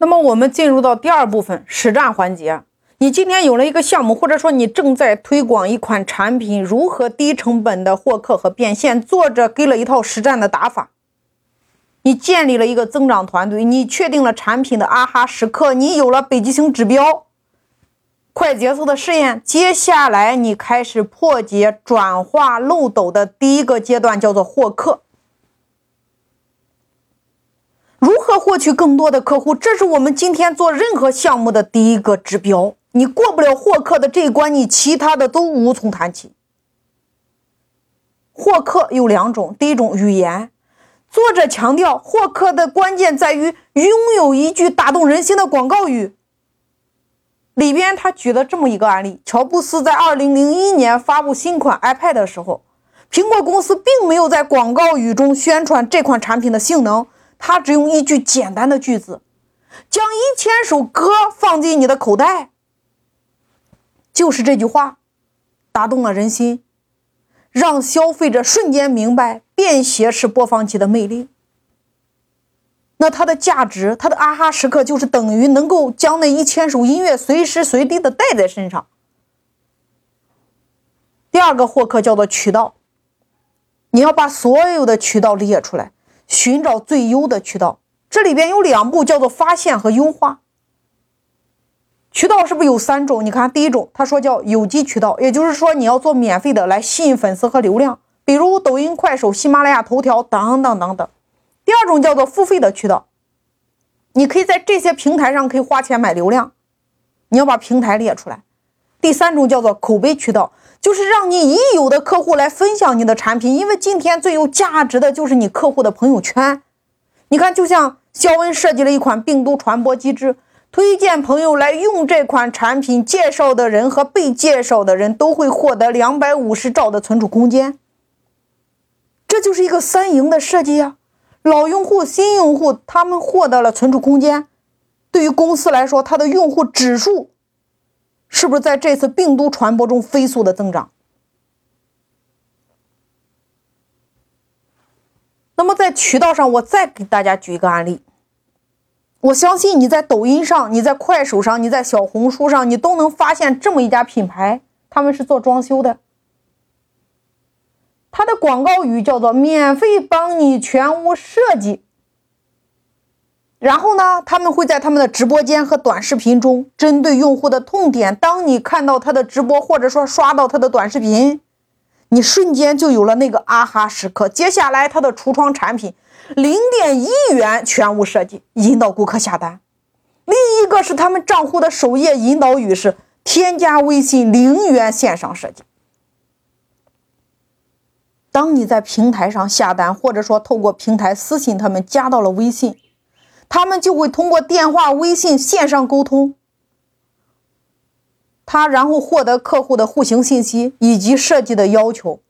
那么我们进入到第二部分实战环节。你今天有了一个项目，或者说你正在推广一款产品，如何低成本的获客和变现？作者给了一套实战的打法。你建立了一个增长团队，你确定了产品的啊哈时刻，你有了北极星指标，快节奏的试验。接下来你开始破解转化漏斗的第一个阶段，叫做获客。如何获取更多的客户？这是我们今天做任何项目的第一个指标。你过不了获客的这一关，你其他的都无从谈起。获客有两种，第一种语言，作者强调获客的关键在于拥有一句打动人心的广告语。里边他举了这么一个案例：乔布斯在2001年发布新款 iPad 的时候，苹果公司并没有在广告语中宣传这款产品的性能。他只用一句简单的句子，将一千首歌放进你的口袋，就是这句话，打动了人心，让消费者瞬间明白便携式播放器的魅力。那它的价值，它的啊哈时刻，就是等于能够将那一千首音乐随时随地的带在身上。第二个获客叫做渠道，你要把所有的渠道列出来。寻找最优的渠道，这里边有两步，叫做发现和优化。渠道是不是有三种？你看，第一种，他说叫有机渠道，也就是说你要做免费的来吸引粉丝和流量，比如抖音、快手、喜马拉雅、头条等等等等。第二种叫做付费的渠道，你可以在这些平台上可以花钱买流量，你要把平台列出来。第三种叫做口碑渠道。就是让你已有的客户来分享你的产品，因为今天最有价值的就是你客户的朋友圈。你看，就像肖恩设计了一款病毒传播机制，推荐朋友来用这款产品，介绍的人和被介绍的人都会获得两百五十兆的存储空间。这就是一个三赢的设计呀！老用户、新用户他们获得了存储空间，对于公司来说，它的用户指数。是不是在这次病毒传播中飞速的增长？那么在渠道上，我再给大家举一个案例。我相信你在抖音上、你在快手上、你在小红书上，你都能发现这么一家品牌，他们是做装修的。它的广告语叫做“免费帮你全屋设计”。然后呢，他们会在他们的直播间和短视频中针对用户的痛点。当你看到他的直播，或者说刷到他的短视频，你瞬间就有了那个啊哈时刻。接下来，他的橱窗产品零点一元全屋设计，引导顾客下单。另一个是他们账户的首页引导语是添加微信零元线上设计。当你在平台上下单，或者说透过平台私信他们加到了微信。他们就会通过电话、微信线上沟通，他然后获得客户的户型信息以及设计的要求，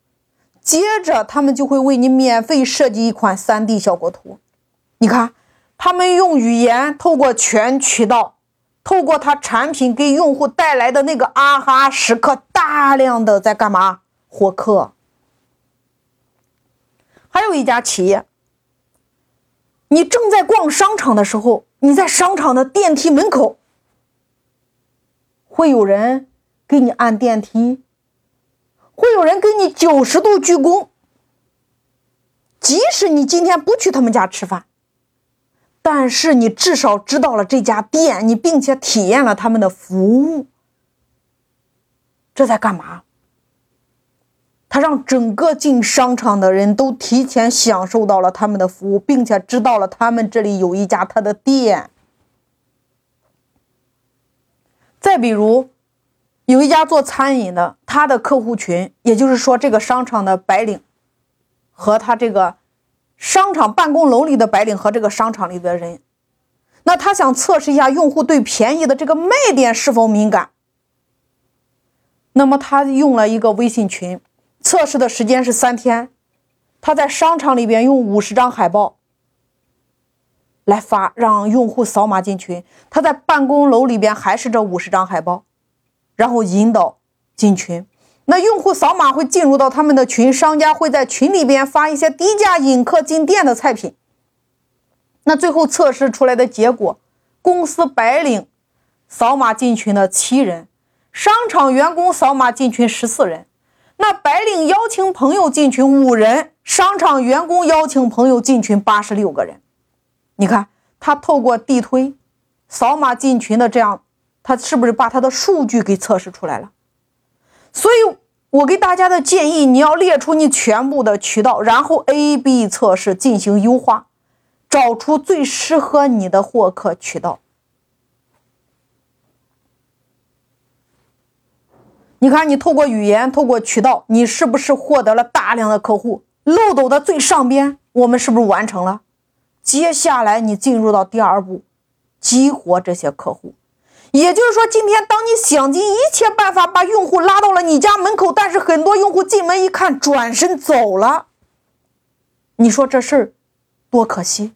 接着他们就会为你免费设计一款 3D 效果图。你看，他们用语言透过全渠道，透过他产品给用户带来的那个啊哈时刻，大量的在干嘛？获客。还有一家企业。你正在逛商场的时候，你在商场的电梯门口，会有人给你按电梯，会有人给你九十度鞠躬。即使你今天不去他们家吃饭，但是你至少知道了这家店，你并且体验了他们的服务，这在干嘛？他让整个进商场的人都提前享受到了他们的服务，并且知道了他们这里有一家他的店。再比如，有一家做餐饮的，他的客户群，也就是说这个商场的白领，和他这个商场办公楼里的白领和这个商场里的人，那他想测试一下用户对便宜的这个卖点是否敏感，那么他用了一个微信群。测试的时间是三天，他在商场里边用五十张海报来发，让用户扫码进群。他在办公楼里边还是这五十张海报，然后引导进群。那用户扫码会进入到他们的群，商家会在群里边发一些低价引客进店的菜品。那最后测试出来的结果，公司白领扫码进群的七人，商场员工扫码进群十四人。那白领邀请朋友进群五人，商场员工邀请朋友进群八十六个人。你看，他透过地推扫码进群的这样，他是不是把他的数据给测试出来了？所以，我给大家的建议，你要列出你全部的渠道，然后 A/B 测试进行优化，找出最适合你的获客渠道。你看，你透过语言，透过渠道，你是不是获得了大量的客户？漏斗的最上边，我们是不是完成了？接下来你进入到第二步，激活这些客户。也就是说，今天当你想尽一切办法把用户拉到了你家门口，但是很多用户进门一看，转身走了。你说这事儿多可惜。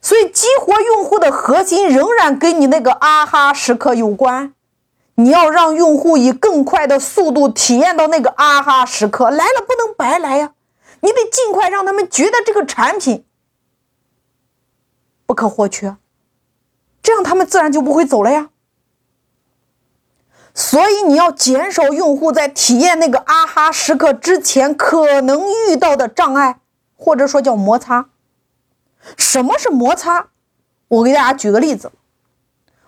所以，激活用户的核心仍然跟你那个啊哈时刻有关。你要让用户以更快的速度体验到那个啊哈时刻，来了不能白来呀！你得尽快让他们觉得这个产品不可或缺，这样他们自然就不会走了呀。所以你要减少用户在体验那个啊哈时刻之前可能遇到的障碍，或者说叫摩擦。什么是摩擦？我给大家举个例子。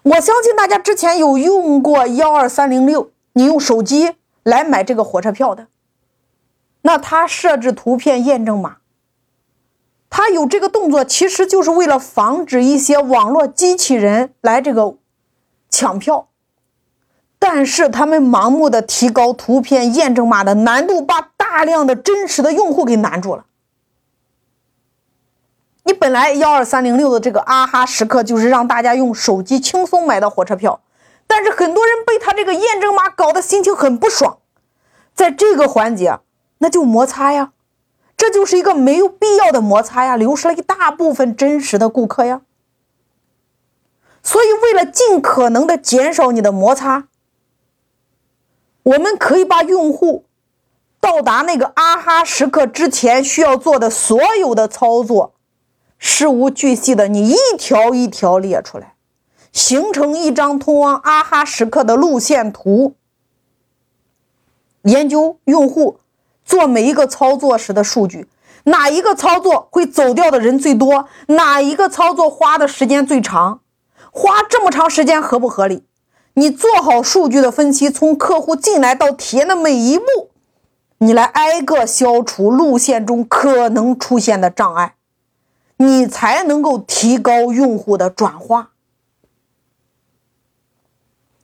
我相信大家之前有用过幺二三零六，你用手机来买这个火车票的，那它设置图片验证码，它有这个动作，其实就是为了防止一些网络机器人来这个抢票，但是他们盲目的提高图片验证码的难度，把大量的真实的用户给难住了。本来幺二三零六的这个啊哈时刻就是让大家用手机轻松买到火车票，但是很多人被他这个验证码搞得心情很不爽，在这个环节那就摩擦呀，这就是一个没有必要的摩擦呀，流失了一大部分真实的顾客呀。所以为了尽可能的减少你的摩擦，我们可以把用户到达那个啊哈时刻之前需要做的所有的操作。事无巨细的，你一条一条列出来，形成一张通往啊哈时刻的路线图。研究用户做每一个操作时的数据，哪一个操作会走掉的人最多，哪一个操作花的时间最长，花这么长时间合不合理？你做好数据的分析，从客户进来到体验的每一步，你来挨个消除路线中可能出现的障碍。你才能够提高用户的转化。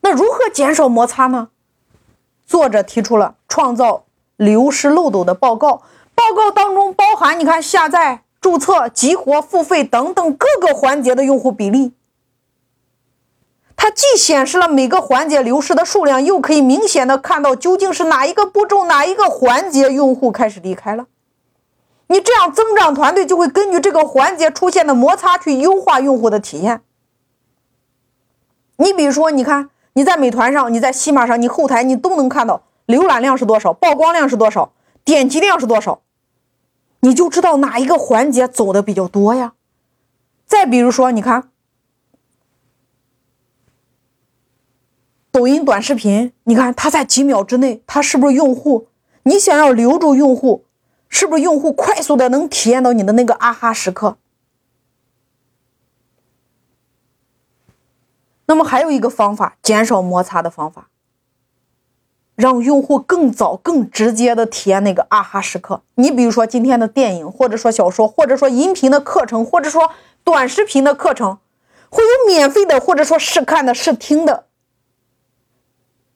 那如何减少摩擦呢？作者提出了创造流失漏斗的报告，报告当中包含你看下载、注册、激活、付费等等各个环节的用户比例。它既显示了每个环节流失的数量，又可以明显的看到究竟是哪一个步骤、哪一个环节用户开始离开了。你这样增长团队就会根据这个环节出现的摩擦去优化用户的体验。你比如说，你看你在美团上，你在西马上，你后台你都能看到浏览量是多少，曝光量是多少，点击量是多少，你就知道哪一个环节走的比较多呀。再比如说，你看抖音短视频，你看它在几秒之内，它是不是用户？你想要留住用户？是不是用户快速的能体验到你的那个啊哈时刻？那么还有一个方法，减少摩擦的方法，让用户更早、更直接的体验那个啊哈时刻。你比如说今天的电影，或者说小说，或者说音频的课程，或者说短视频的课程，会有免费的，或者说试看的、试听的，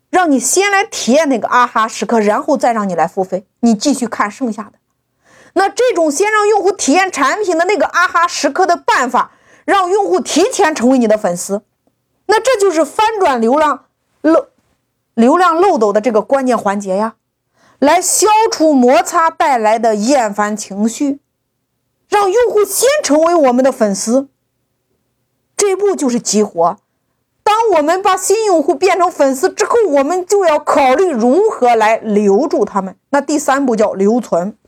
让你先来体验那个啊哈时刻，然后再让你来付费，你继续看剩下的。那这种先让用户体验产品的那个啊哈时刻的办法，让用户提前成为你的粉丝，那这就是翻转流量漏流量漏斗的这个关键环节呀，来消除摩擦带来的厌烦情绪，让用户先成为我们的粉丝。这一步就是激活。当我们把新用户变成粉丝之后，我们就要考虑如何来留住他们。那第三步叫留存。